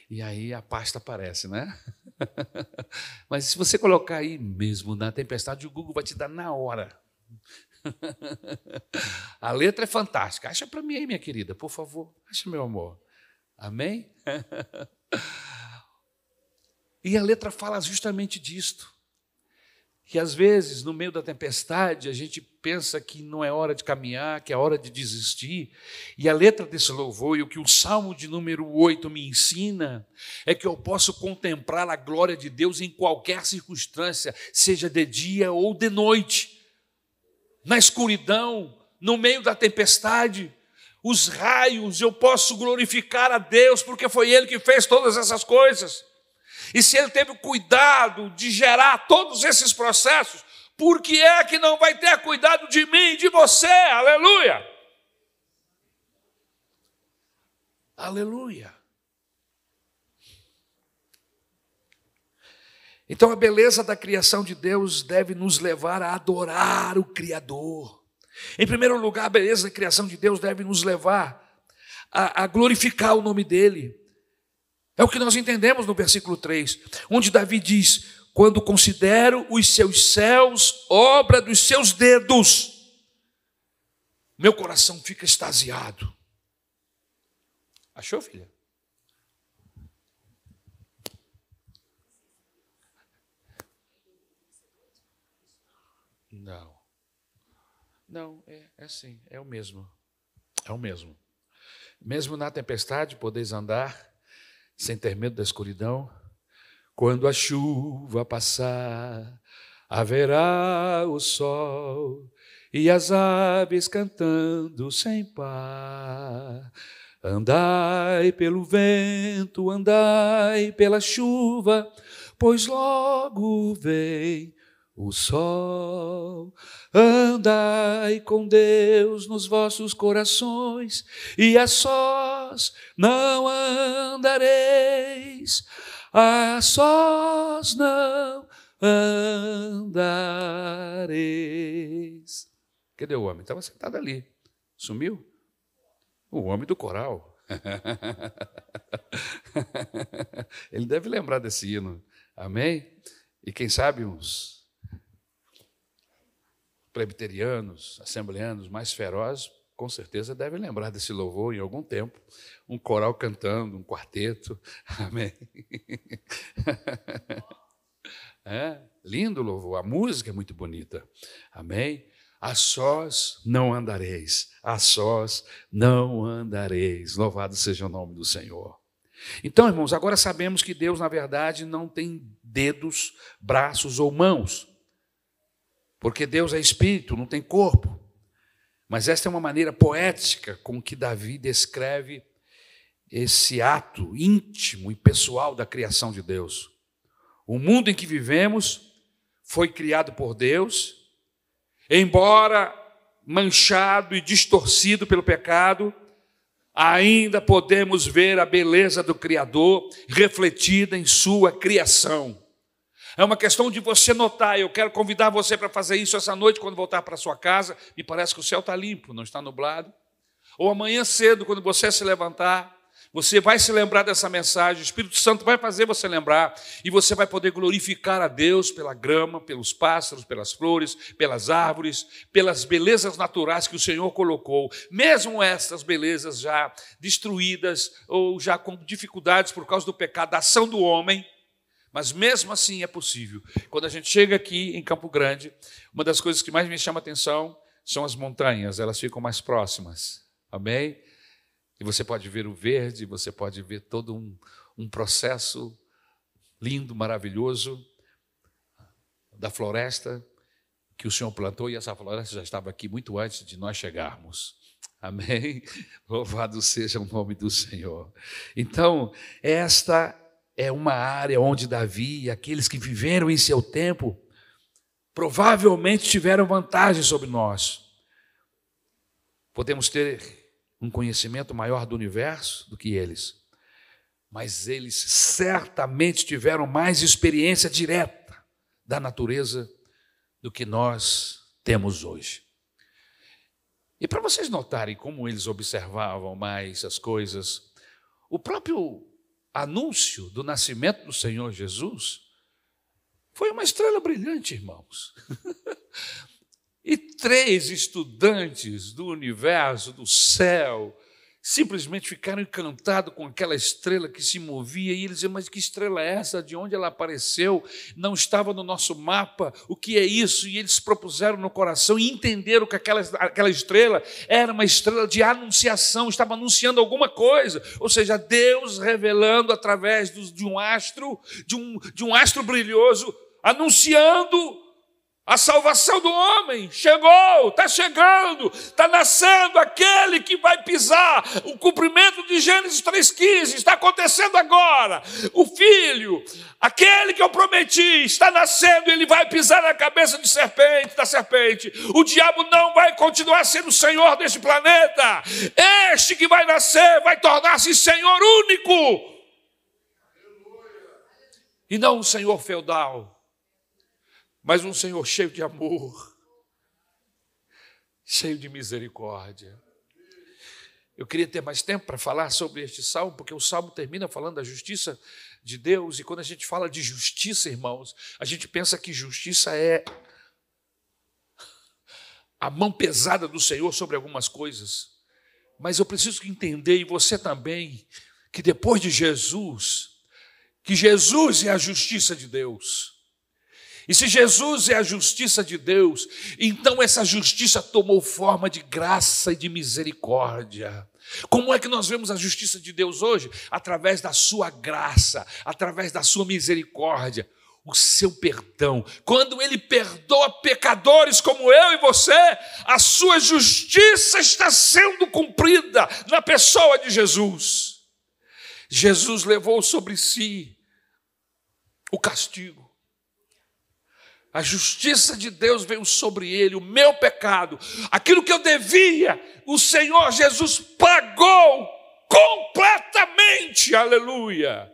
e aí a pasta aparece, né? Mas se você colocar aí mesmo na tempestade, o Google vai te dar na hora a letra é fantástica. Acha para mim aí, minha querida, por favor. Acha, meu amor. Amém? e a letra fala justamente disto. Que às vezes, no meio da tempestade, a gente pensa que não é hora de caminhar, que é hora de desistir. E a letra desse louvor, e o que o Salmo de número 8 me ensina, é que eu posso contemplar a glória de Deus em qualquer circunstância, seja de dia ou de noite na escuridão, no meio da tempestade, os raios, eu posso glorificar a Deus, porque foi Ele que fez todas essas coisas. E se Ele teve cuidado de gerar todos esses processos, por que é que não vai ter cuidado de mim e de você? Aleluia! Aleluia! Então a beleza da criação de Deus deve nos levar a adorar o Criador. Em primeiro lugar, a beleza da criação de Deus deve nos levar a, a glorificar o nome dEle. É o que nós entendemos no versículo 3, onde Davi diz: Quando considero os seus céus, obra dos seus dedos, meu coração fica extasiado. Achou, filha? Não. Não, é, é assim, é o mesmo. É o mesmo. Mesmo na tempestade, podeis andar sem ter medo da escuridão. Quando a chuva passar, haverá o sol e as aves cantando sem par. Andai pelo vento, andai pela chuva, pois logo vem o sol. Andai com Deus nos vossos corações, e a sós não andareis, a sós não andareis. Cadê o homem? Estava sentado ali. Sumiu? O homem do coral. Ele deve lembrar desse hino. Amém? E quem sabe uns presbiterianos, assembleanos mais ferozes, com certeza devem lembrar desse louvor em algum tempo. Um coral cantando, um quarteto. Amém? É, lindo louvor, a música é muito bonita. Amém? A sós não andareis, a sós não andareis. Louvado seja o nome do Senhor. Então, irmãos, agora sabemos que Deus, na verdade, não tem dedos, braços ou mãos, porque Deus é espírito, não tem corpo. Mas esta é uma maneira poética com que Davi descreve esse ato íntimo e pessoal da criação de Deus. O mundo em que vivemos foi criado por Deus, embora manchado e distorcido pelo pecado, ainda podemos ver a beleza do Criador refletida em sua criação. É uma questão de você notar. Eu quero convidar você para fazer isso essa noite, quando voltar para sua casa. Me parece que o céu está limpo, não está nublado. Ou amanhã cedo, quando você se levantar, você vai se lembrar dessa mensagem, o Espírito Santo vai fazer você lembrar, e você vai poder glorificar a Deus pela grama, pelos pássaros, pelas flores, pelas árvores, pelas belezas naturais que o Senhor colocou, mesmo essas belezas já destruídas ou já com dificuldades por causa do pecado, da ação do homem. Mas mesmo assim é possível. Quando a gente chega aqui em Campo Grande, uma das coisas que mais me chama a atenção são as montanhas, elas ficam mais próximas. Amém? E você pode ver o verde, você pode ver todo um, um processo lindo, maravilhoso da floresta que o Senhor plantou, e essa floresta já estava aqui muito antes de nós chegarmos. Amém? Louvado seja o nome do Senhor. Então, esta é uma área onde Davi e aqueles que viveram em seu tempo provavelmente tiveram vantagem sobre nós. Podemos ter um conhecimento maior do universo do que eles, mas eles certamente tiveram mais experiência direta da natureza do que nós temos hoje. E para vocês notarem como eles observavam mais as coisas, o próprio anúncio do nascimento do Senhor Jesus foi uma estrela brilhante, irmãos. E três estudantes do universo, do céu, simplesmente ficaram encantados com aquela estrela que se movia, e eles diziam: Mas que estrela é essa? De onde ela apareceu? Não estava no nosso mapa, o que é isso? E eles propuseram no coração e entenderam que aquela, aquela estrela era uma estrela de anunciação, estava anunciando alguma coisa, ou seja, Deus revelando através de um astro, de um, de um astro brilhoso, anunciando a salvação do homem chegou, está chegando, está nascendo aquele que vai pisar. O cumprimento de Gênesis 3,15 está acontecendo agora. O filho, aquele que eu prometi, está nascendo, ele vai pisar na cabeça de serpente, da serpente. O diabo não vai continuar sendo senhor deste planeta. Este que vai nascer vai tornar-se senhor único. E não um senhor feudal mas um Senhor cheio de amor, cheio de misericórdia. Eu queria ter mais tempo para falar sobre este salmo, porque o salmo termina falando da justiça de Deus, e quando a gente fala de justiça, irmãos, a gente pensa que justiça é a mão pesada do Senhor sobre algumas coisas. Mas eu preciso entender, e você também, que depois de Jesus, que Jesus é a justiça de Deus. E se Jesus é a justiça de Deus, então essa justiça tomou forma de graça e de misericórdia. Como é que nós vemos a justiça de Deus hoje? Através da sua graça, através da sua misericórdia, o seu perdão. Quando ele perdoa pecadores como eu e você, a sua justiça está sendo cumprida na pessoa de Jesus. Jesus levou sobre si o castigo a justiça de Deus veio sobre ele, o meu pecado, aquilo que eu devia, o Senhor Jesus pagou completamente, aleluia.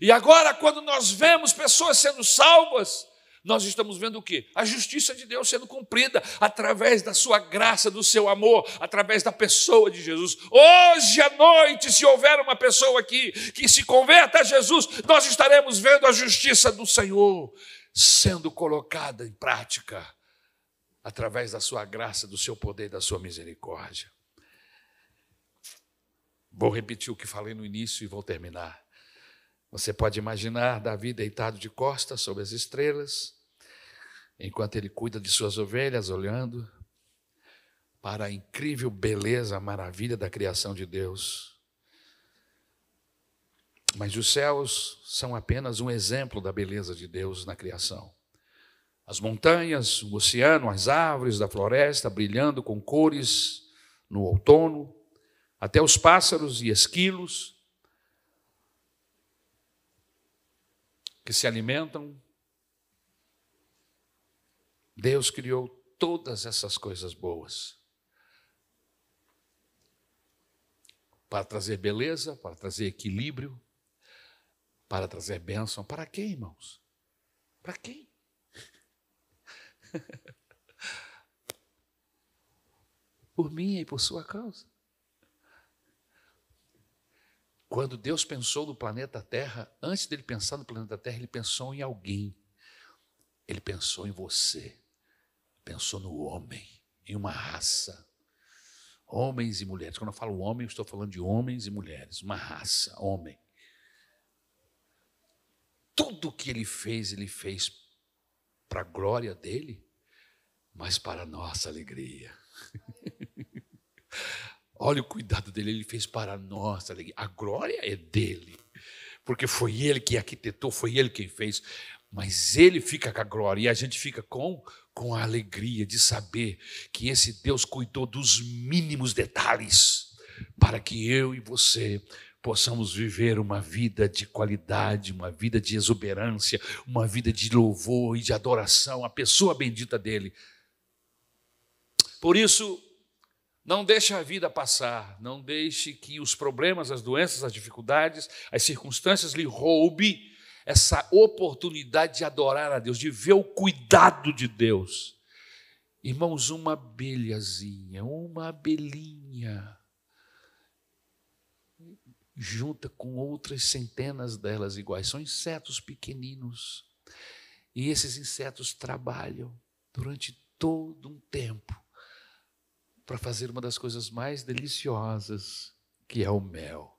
E agora, quando nós vemos pessoas sendo salvas, nós estamos vendo o quê? A justiça de Deus sendo cumprida através da sua graça, do seu amor, através da pessoa de Jesus. Hoje à noite, se houver uma pessoa aqui que se converta a Jesus, nós estaremos vendo a justiça do Senhor sendo colocada em prática através da sua graça, do seu poder, da sua misericórdia. Vou repetir o que falei no início e vou terminar. Você pode imaginar Davi deitado de costas sobre as estrelas, enquanto ele cuida de suas ovelhas, olhando para a incrível beleza, maravilha da criação de Deus. Mas os céus são apenas um exemplo da beleza de Deus na criação. As montanhas, o oceano, as árvores da floresta brilhando com cores no outono, até os pássaros e esquilos que se alimentam. Deus criou todas essas coisas boas para trazer beleza, para trazer equilíbrio, para trazer bênção. Para quem, irmãos? Para quem? por mim e por sua causa. Quando Deus pensou no planeta Terra, antes dele pensar no planeta Terra, ele pensou em alguém. Ele pensou em você. Pensou no homem, em uma raça. Homens e mulheres. Quando eu falo homem, eu estou falando de homens e mulheres, uma raça, homem. Tudo que ele fez, ele fez para a glória dele, mas para a nossa alegria. Olha o cuidado dele, ele fez para nós. A glória é dele, porque foi ele que arquitetou, foi ele quem fez. Mas ele fica com a glória e a gente fica com, com a alegria de saber que esse Deus cuidou dos mínimos detalhes para que eu e você possamos viver uma vida de qualidade, uma vida de exuberância, uma vida de louvor e de adoração, a pessoa bendita dele. Por isso, não deixe a vida passar, não deixe que os problemas, as doenças, as dificuldades, as circunstâncias lhe roube essa oportunidade de adorar a Deus, de ver o cuidado de Deus. Irmãos, uma abelhazinha, uma abelhinha, junta com outras centenas delas iguais, são insetos pequeninos. E esses insetos trabalham durante todo um tempo para fazer uma das coisas mais deliciosas, que é o mel.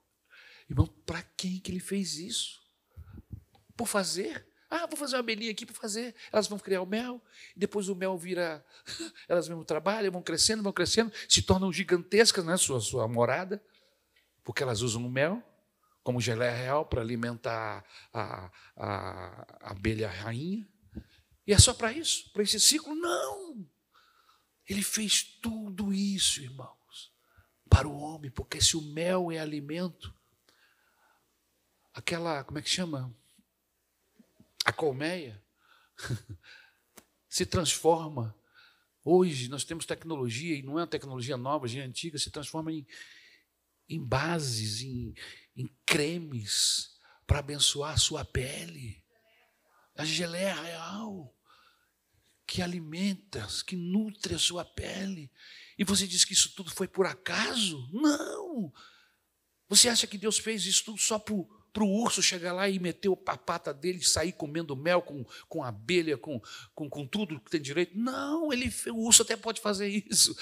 Irmão, para quem que ele fez isso? Por fazer? Ah, vou fazer uma abelhinha aqui para fazer. Elas vão criar o mel, e depois o mel vira. Elas mesmo trabalham, vão crescendo, vão crescendo, se tornam gigantescas né, sua, sua morada, porque elas usam o mel como geleia real para alimentar a, a, a abelha rainha. E é só para isso? Para esse ciclo? Não! Ele fez tudo isso, irmãos, para o homem, porque se o mel é alimento, aquela, como é que chama? A colmeia se transforma. Hoje nós temos tecnologia, e não é uma tecnologia nova, é antiga, se transforma em, em bases, em, em cremes para abençoar a sua pele. A geleia real que alimenta, que nutre a sua pele. E você diz que isso tudo foi por acaso? Não! Você acha que Deus fez isso tudo só para o urso chegar lá e meter a pata dele sair comendo mel com, com abelha, com, com, com tudo que tem direito? Não, ele, o urso até pode fazer isso,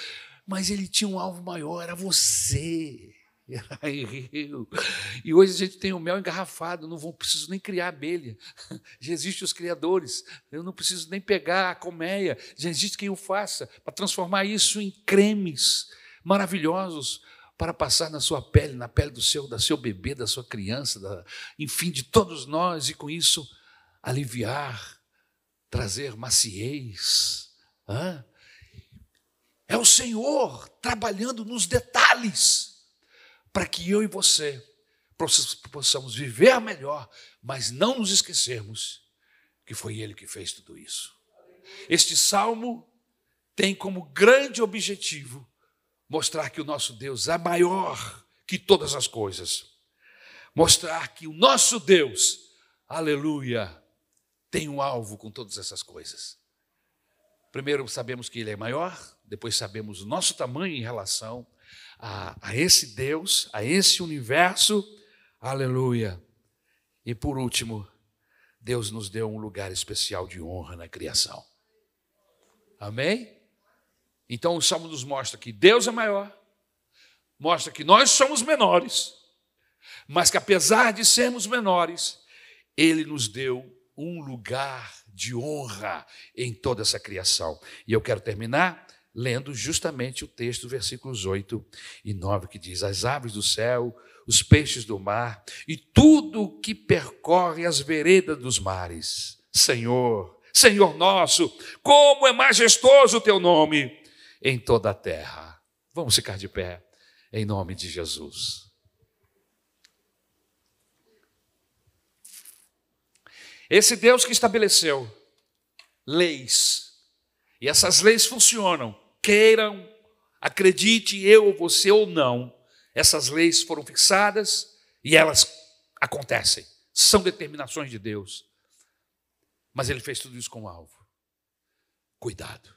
mas ele tinha um alvo maior, era você. E hoje a gente tem o mel engarrafado, não vou, preciso nem criar abelha. Já existem os criadores, eu não preciso nem pegar a colmeia, já existe quem o faça, para transformar isso em cremes maravilhosos para passar na sua pele, na pele do seu, da seu bebê, da sua criança, da, enfim, de todos nós, e com isso aliviar, trazer maciez. Hã? É o Senhor trabalhando nos detalhes para que eu e você possamos viver melhor, mas não nos esquecermos que foi Ele que fez tudo isso. Este salmo tem como grande objetivo mostrar que o nosso Deus é maior que todas as coisas. Mostrar que o nosso Deus, aleluia, tem um alvo com todas essas coisas. Primeiro sabemos que Ele é maior, depois sabemos o nosso tamanho em relação a, a esse Deus, a esse universo. Aleluia. E por último, Deus nos deu um lugar especial de honra na criação. Amém? Então o Salmo nos mostra que Deus é maior, mostra que nós somos menores, mas que apesar de sermos menores, Ele nos deu um lugar de honra em toda essa criação. E eu quero terminar lendo justamente o texto, versículos 8 e 9, que diz: As aves do céu, os peixes do mar e tudo que percorre as veredas dos mares. Senhor, Senhor nosso, como é majestoso o teu nome em toda a terra. Vamos ficar de pé, em nome de Jesus. Esse Deus que estabeleceu leis, e essas leis funcionam, queiram, acredite eu, você ou não, essas leis foram fixadas e elas acontecem, são determinações de Deus. Mas ele fez tudo isso com um alvo. Cuidado.